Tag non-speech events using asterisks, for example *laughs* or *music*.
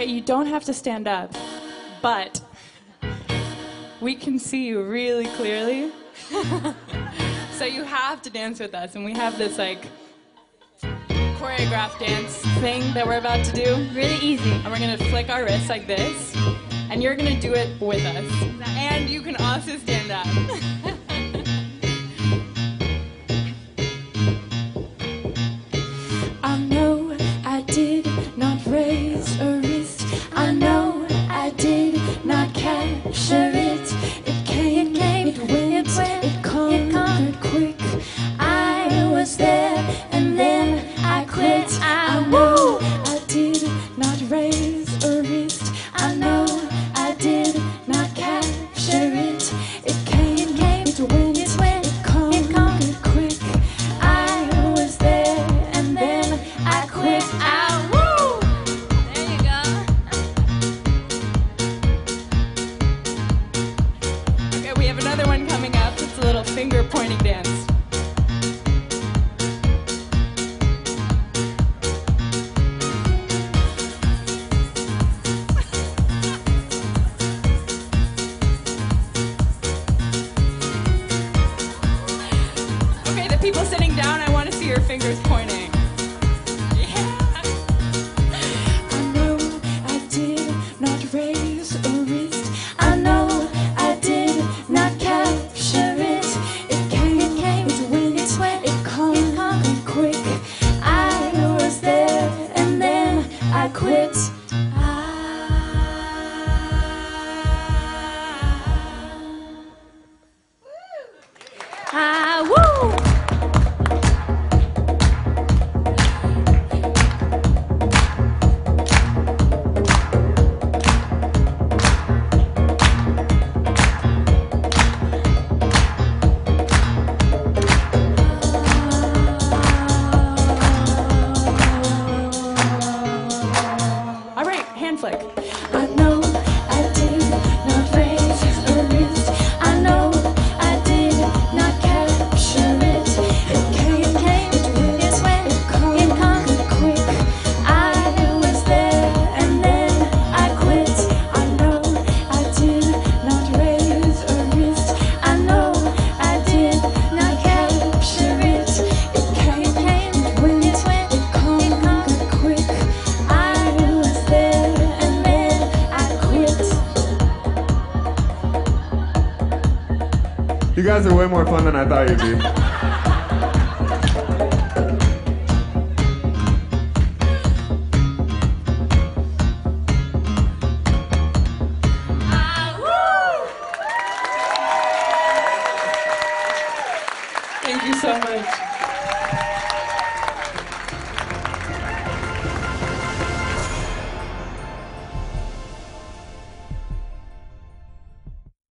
Okay, you don't have to stand up, but we can see you really clearly. *laughs* so you have to dance with us, and we have this like choreographed dance thing that we're about to do. Really easy. And we're gonna flick our wrists like this, and you're gonna do it with us. And you can also stand up. *laughs* There you go. Okay, we have another one coming up. It's a little finger pointing dance. *laughs* Okay, the people sitting down, I want to see your fingers pointing. Ah, woo! You guys are way more fun than I thought you'd be. Thank you so much.